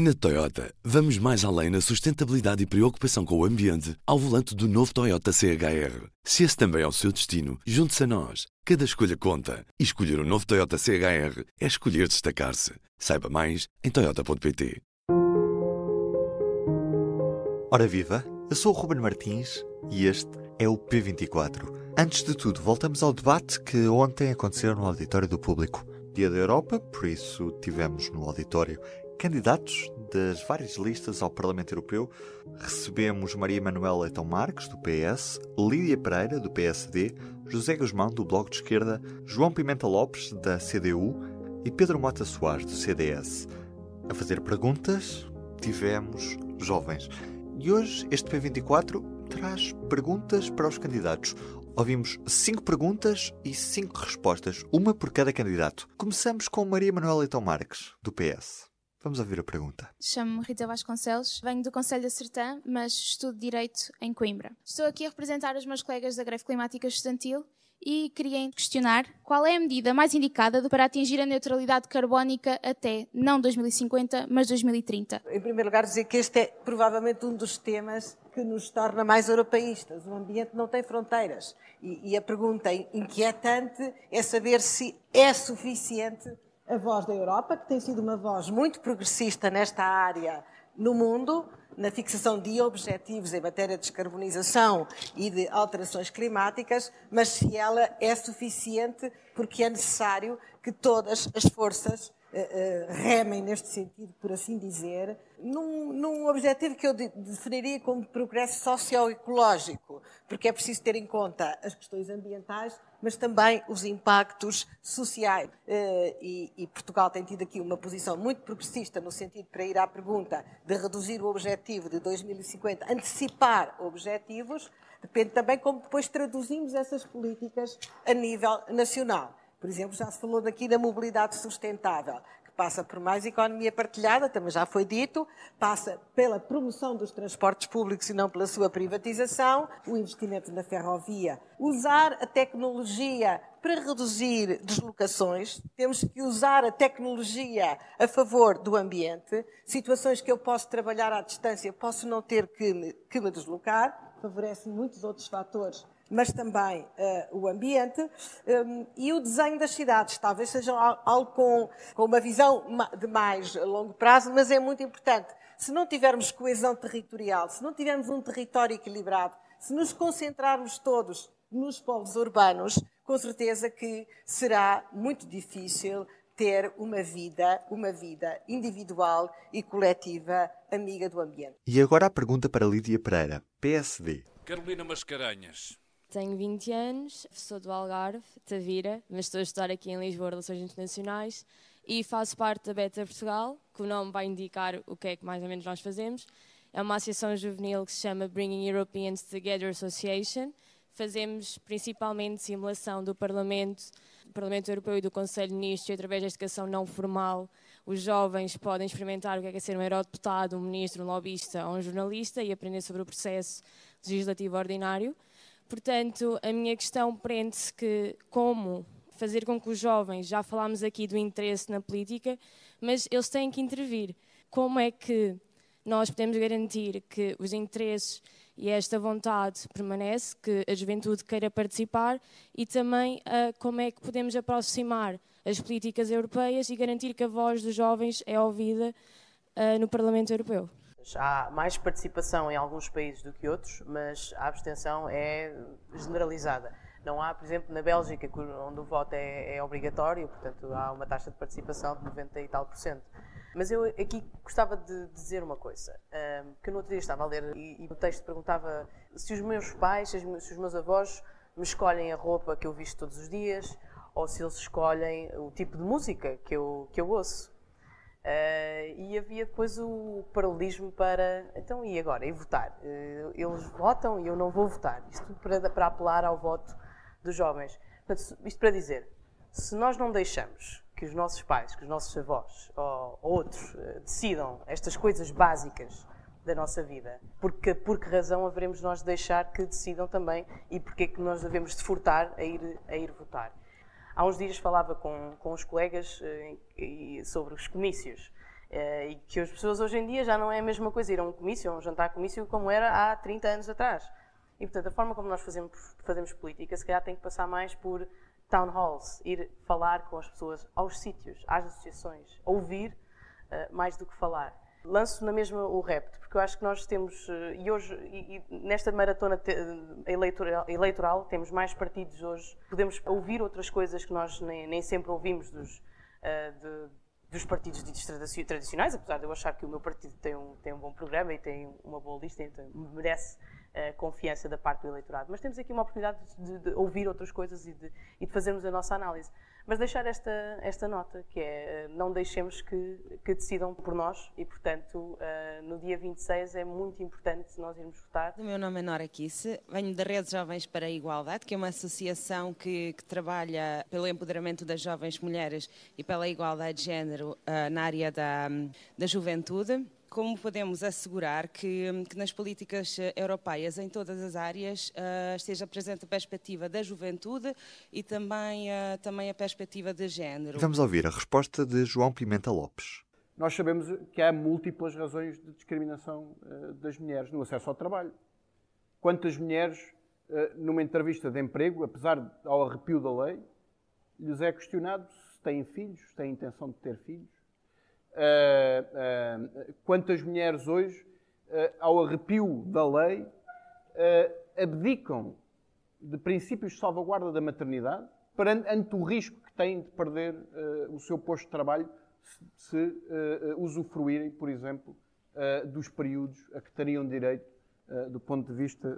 Na Toyota, vamos mais além na sustentabilidade e preocupação com o ambiente ao volante do novo Toyota CHR. Se esse também é o seu destino, junte-se a nós. Cada escolha conta. E escolher o um novo Toyota CHR é escolher destacar-se. Saiba mais em Toyota.pt. Ora viva, eu sou o Ruben Martins e este é o P24. Antes de tudo, voltamos ao debate que ontem aconteceu no auditório do público. Dia da Europa, por isso tivemos no auditório candidatos das várias listas ao Parlamento Europeu. Recebemos Maria Manuela Leitão Marques, do PS, Lídia Pereira, do PSD, José Guzmão, do Bloco de Esquerda, João Pimenta Lopes, da CDU e Pedro Mota Soares, do CDS. A fazer perguntas, tivemos jovens. E hoje este P24 traz perguntas para os candidatos. Ouvimos cinco perguntas e cinco respostas, uma por cada candidato. Começamos com Maria Manuela Leitão Marques, do PS. Vamos ouvir a pergunta. Chamo-me Rita Vasconcelos, venho do Conselho da Sertã, mas estudo Direito em Coimbra. Estou aqui a representar os meus colegas da Greve Climática Estudantil e queria questionar qual é a medida mais indicada para atingir a neutralidade carbónica até não 2050, mas 2030. Em primeiro lugar, dizer que este é provavelmente um dos temas que nos torna mais europeístas. O ambiente não tem fronteiras. E, e a pergunta inquietante é saber se é suficiente a voz da Europa, que tem sido uma voz muito progressista nesta área no mundo, na fixação de objetivos em matéria de descarbonização e de alterações climáticas, mas se ela é suficiente porque é necessário que todas as forças remem neste sentido, por assim dizer, num, num objetivo que eu de, definiria como progresso socioecológico, porque é preciso ter em conta as questões ambientais, mas também os impactos sociais. Uh, e, e, Portugal tem tido aqui uma posição muito progressista no sentido para ir à pergunta de reduzir o objetivo de 2050, antecipar objetivos, depende também como depois traduzimos essas políticas a nível nacional. Por exemplo, já se falou daqui da mobilidade sustentável, que passa por mais economia partilhada, também já foi dito, passa pela promoção dos transportes públicos e não pela sua privatização, o investimento na ferrovia, usar a tecnologia para reduzir deslocações, temos que usar a tecnologia a favor do ambiente, situações que eu posso trabalhar à distância, posso não ter que me, que me deslocar, favorece muitos outros fatores mas também uh, o ambiente um, e o desenho das cidades. Talvez seja algo com, com uma visão de mais longo prazo, mas é muito importante. Se não tivermos coesão territorial, se não tivermos um território equilibrado, se nos concentrarmos todos nos polos urbanos, com certeza que será muito difícil ter uma vida, uma vida individual e coletiva amiga do ambiente. E agora a pergunta para Lídia Pereira, PSD. Carolina Mascarenhas. Tenho 20 anos, sou do Algarve, Tavira, mas estou a estudar aqui em Lisboa Relações Internacionais e faço parte da Beta Portugal, que o nome vai indicar o que é que mais ou menos nós fazemos. É uma associação juvenil que se chama Bringing Europeans Together Association. Fazemos principalmente simulação do Parlamento, do Parlamento Europeu e do Conselho de Ministros e através da educação não formal os jovens podem experimentar o que é, que é ser um eurodeputado, um ministro, um lobista ou um jornalista e aprender sobre o processo legislativo ordinário. Portanto, a minha questão prende-se que como fazer com que os jovens, já falámos aqui do interesse na política, mas eles têm que intervir. Como é que nós podemos garantir que os interesses e esta vontade permanece, que a juventude queira participar e também uh, como é que podemos aproximar as políticas europeias e garantir que a voz dos jovens é ouvida uh, no Parlamento Europeu? Há mais participação em alguns países do que outros, mas a abstenção é generalizada. Não há, por exemplo, na Bélgica, onde o voto é, é obrigatório, portanto há uma taxa de participação de 90 e tal por cento. Mas eu aqui gostava de dizer uma coisa, que no outro dia estava a ler e, e o texto perguntava se os meus pais, se os meus avós me escolhem a roupa que eu visto todos os dias ou se eles escolhem o tipo de música que eu, que eu ouço. Uh, e havia depois o paralelismo para, então e agora? E votar? Uh, eles votam e eu não vou votar. Isto para, para apelar ao voto dos jovens. Portanto, isto para dizer, se nós não deixamos que os nossos pais, que os nossos avós ou, ou outros uh, decidam estas coisas básicas da nossa vida, porque por que razão haveremos nós de deixar que decidam também e porque é que nós devemos de furtar a ir, a ir votar? Há uns dias falava com, com os colegas eh, sobre os comícios e que as pessoas hoje em dia já não é a mesma coisa ir a um comício, a um jantar comício, como era há 30 anos atrás. E, portanto, a forma como nós fazemos, fazemos política, se calhar tem que passar mais por town halls, ir falar com as pessoas aos sítios, às associações, ouvir uh, mais do que falar. Lanço na mesma o repto, porque eu acho que nós temos, uh, e hoje, e, e nesta maratona te, eleitoral, eleitoral, temos mais partidos hoje, podemos ouvir outras coisas que nós nem, nem sempre ouvimos dos, uh, de, dos partidos tradicionais, apesar de eu achar que o meu partido tem um, tem um bom programa e tem uma boa lista, então merece uh, confiança da parte do eleitorado. Mas temos aqui uma oportunidade de, de ouvir outras coisas e de, e de, fazermos a nossa análise. Mas deixar esta, esta nota, que é não deixemos que, que, decidam por nós e, portanto, uh, no dia 26 é muito importante nós irmos votar. O meu nome é Nora Kisse, venho da Rede Jovens para a Igualdade, que é uma associação que, que trabalha pelo empoderamento das jovens mulheres e pela igualdade de género na área da, da juventude. Como podemos assegurar que, que, nas políticas eh, europeias, em todas as áreas, uh, esteja presente a perspectiva da juventude e também, uh, também a perspectiva de género? Vamos ouvir a resposta de João Pimenta Lopes. Nós sabemos que há múltiplas razões de discriminação uh, das mulheres no acesso ao trabalho. Quantas mulheres, numa entrevista de emprego, apesar ao arrepio da lei, lhes é questionado se têm filhos, se têm intenção de ter filhos? Uh, quantas mulheres hoje, uh, ao arrepio da lei, abdicam de princípios de salvaguarda da maternidade para ante o risco que têm de perder o seu posto de trabalho se, se usufruírem, por exemplo, dos períodos a que teriam direito do ponto de vista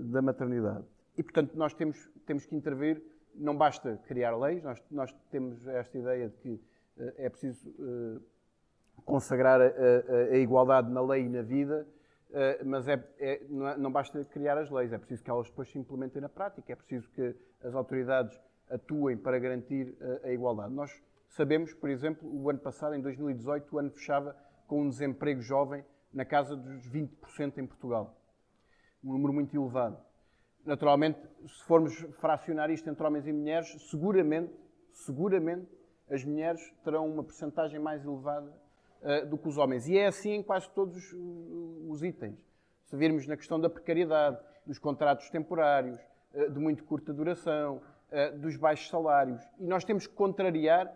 da maternidade. E, portanto, nós temos, temos que intervir, não basta criar leis, nós, nós temos esta ideia de que é preciso consagrar a, a, a, igualdade na lei e na vida, uh, mas é, é, não, é, não, basta criar as leis, é preciso que elas depois se implementem na prática, é preciso que as autoridades atuem para garantir a, a igualdade. Nós sabemos, por exemplo, o ano passado, em 2018, o ano fechava com um desemprego jovem na casa dos 20% em Portugal. Um número muito elevado. Naturalmente, se formos fracionar isto entre homens e mulheres, seguramente, seguramente, as mulheres terão uma percentagem mais elevada uh, do que os homens. E é assim em quase todos os itens. Se virmos na questão da precariedade, dos contratos temporários, uh, de muito curta duração, uh, dos baixos salários. E nós temos que contrariar,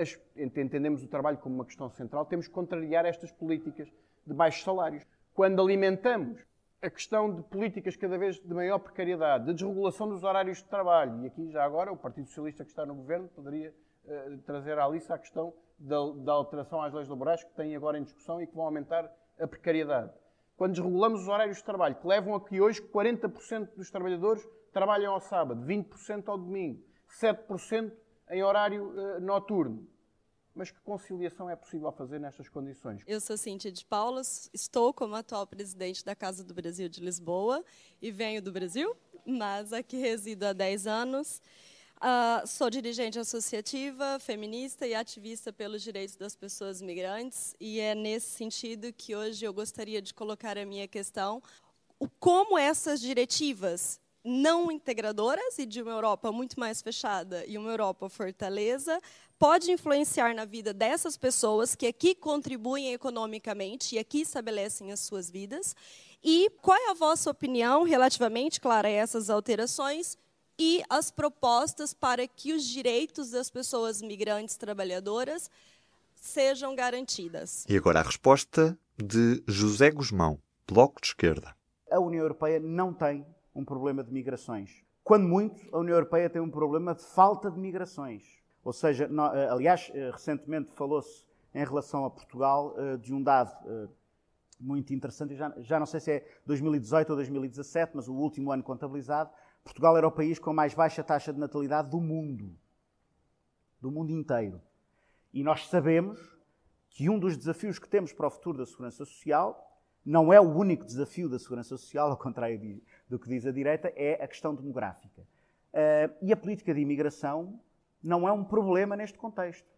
as, entendemos o trabalho como uma questão central, temos que contrariar estas políticas de baixos salários. Quando alimentamos a questão de políticas cada vez de maior precariedade, de desregulação dos horários de trabalho, e aqui já agora o Partido Socialista que está no governo poderia trazer à lista a questão da, da alteração às leis laborais que têm agora em discussão e que vão aumentar a precariedade. Quando desregulamos os horários de trabalho, que levam a que hoje 40% dos trabalhadores trabalham ao sábado, 20% ao domingo, 7% em horário uh, noturno. Mas que conciliação é possível fazer nestas condições? Eu sou Cíntia de Paula, estou como atual presidente da Casa do Brasil de Lisboa e venho do Brasil, mas aqui resido há 10 anos. Uh, sou dirigente associativa, feminista e ativista pelos direitos das pessoas migrantes, e é nesse sentido que hoje eu gostaria de colocar a minha questão: o como essas diretivas não integradoras e de uma Europa muito mais fechada e uma Europa fortaleza pode influenciar na vida dessas pessoas que aqui contribuem economicamente e aqui estabelecem as suas vidas. E qual é a vossa opinião relativamente, claro, a essas alterações e as propostas para que os direitos das pessoas migrantes trabalhadoras sejam garantidas. E agora a resposta de José Guzmão, Bloco de Esquerda. A União Europeia não tem um problema de migrações. Quando muito, a União Europeia tem um problema de falta de migrações. Ou seja, eh, aliás, eh, recentemente falou-se em relação a Portugal eh, de um dado muito interessante, já, já não sei se é 2018 ou 2017, mas o último ano contabilizado, Portugal era o país com a mais baixa taxa de natalidade do mundo. Do mundo inteiro. E nós sabemos que um dos desafios que temos para o futuro da segurança social não é o único desafio da segurança social, ao contrário do que diz a direita, é a questão demográfica. Uh, e a política de imigração não é um problema neste contexto.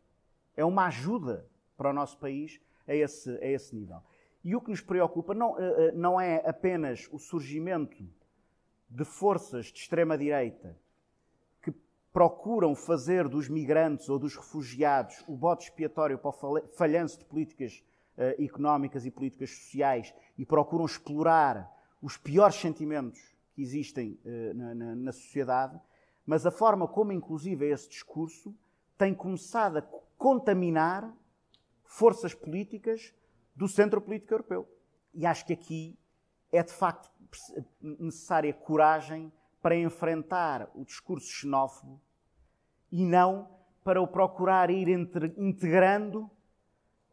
É uma ajuda para o nosso país a esse, a esse nível. E o que nos preocupa não, uh, não é apenas o surgimento de forças de extrema-direita que procuram fazer dos migrantes ou dos refugiados o bote expiatório para o falhanço de políticas uh, económicas e políticas sociais e procuram explorar os piores sentimentos que existem uh, na, na, na, sociedade, mas a forma como, inclusive, esse discurso tem começado a contaminar forças políticas do centro político europeu. E acho que aqui é de facto necessária coragem para enfrentar o discurso xenófobo e não para o procurar ir integrando,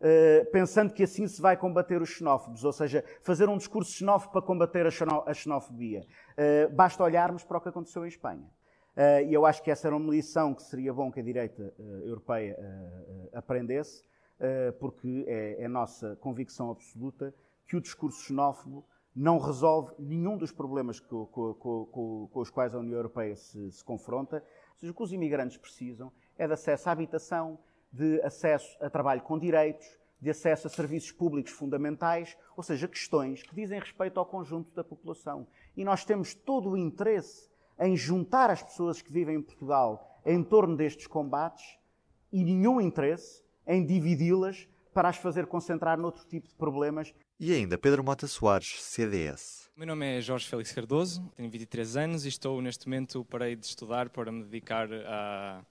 eh, pensando que assim se vai combater os xenófobos, ou seja, fazer um discurso xenófobo para combater a xenofobia. Eh, basta olharmos para o que aconteceu em Espanha. Eh, e eu acho que essa era uma lição que seria bom que a direita europeia aprendesse, porque é, é nossa convicção absoluta que o discurso xenófobo não resolve nenhum dos problemas com, com, com, com os quais a União Europeia se, se confronta. Ou seja, o que os imigrantes precisam é de acesso à habitação, de acesso a trabalho com direitos, de acesso a serviços públicos fundamentais, ou seja, questões que dizem respeito ao conjunto da população. E nós temos todo o interesse em juntar as pessoas que vivem em Portugal em torno destes combates e nenhum interesse em dividi-las para as fazer concentrar noutro tipo de problemas e ainda Pedro Mota Soares, CDS. Meu nome é Jorge Félix Cardoso, tenho 23 anos e estou neste momento parei de estudar para me dedicar a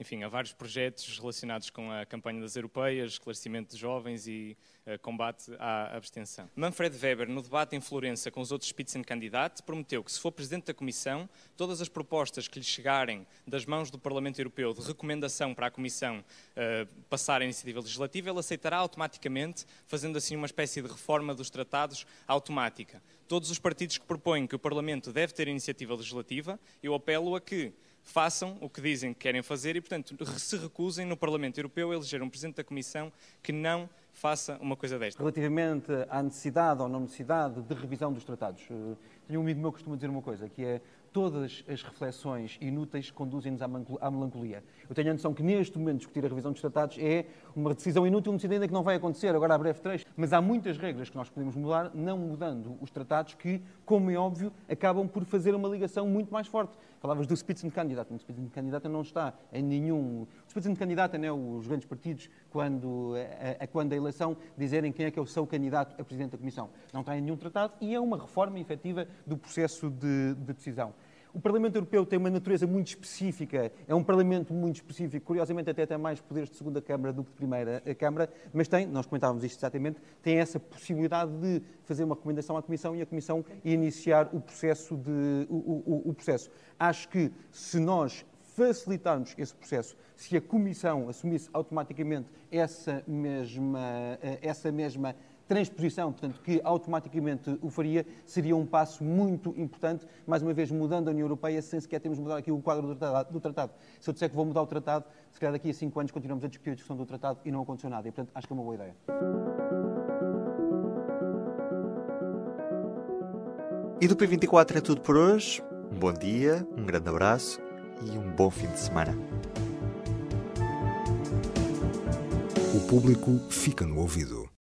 enfim, há vários projetos relacionados com a campanha das europeias, esclarecimento de jovens e combate à abstenção. Manfred Weber, no debate em Florença com os outros Spitzenkandidaten, prometeu que, se for Presidente da Comissão, todas as propostas que lhe chegarem das mãos do Parlamento Europeu de recomendação para a Comissão uh, passar a iniciativa legislativa, ele aceitará automaticamente, fazendo assim uma espécie de reforma dos tratados automática. Todos os partidos que propõem que o Parlamento deve ter iniciativa legislativa, eu apelo a que façam o que dizem que querem fazer e, portanto, se recusem no Parlamento Europeu a eleger um Presidente da Comissão que não faça uma coisa desta. Relativamente à necessidade ou não necessidade de revisão dos tratados, eh, tenho um amigo meu que costuma dizer uma coisa, que é todas as reflexões inúteis conduzem-nos à melancolia. Eu tenho a noção que neste momento discutir a revisão dos tratados é uma decisão inútil, uma decisão ainda que não vai acontecer agora a breve trecho, mas há muitas regras que nós podemos mudar, não mudando os tratados, que, como é óbvio, acabam por fazer uma ligação muito mais forte. Falavas do Spitzenkandidat. O Spitzenkandidat não está em nenhum... O Spitzenkandidat é os grandes partidos, quando a, a, quando a eleição, dizerem quem é que é o seu candidato a Presidente da Comissão. Não está em nenhum tratado e é uma reforma efetiva do processo de, de decisão. O Parlamento Europeu tem uma natureza muito específica, é um Parlamento muito específico, curiosamente até tem mais poderes de segunda Câmara do que de primeira Câmara, mas tem, nós comentávamos isto exatamente, tem essa possibilidade de fazer uma recomendação à Comissão e a Comissão iniciar o processo. De, o, o, o processo. Acho que se nós facilitarmos esse processo, se a Comissão assumisse automaticamente essa mesma, eh, essa mesma transposição, portanto, que automaticamente o faria, seria um passo muito importante, mais uma vez mudando a União Europeia, sem sequer termos mudado aqui o quadro do tratado, do tratado. Se eu disser que vou mudar o tratado, se calhar daqui a cinco anos continuamos a discutir a discussão do tratado e não aconteceu nada. E, portanto, acho que é uma boa ideia. E do P24 é tudo por hoje. Um bom dia, um grande abraço e um bom fim de semana. O público fica no ouvido.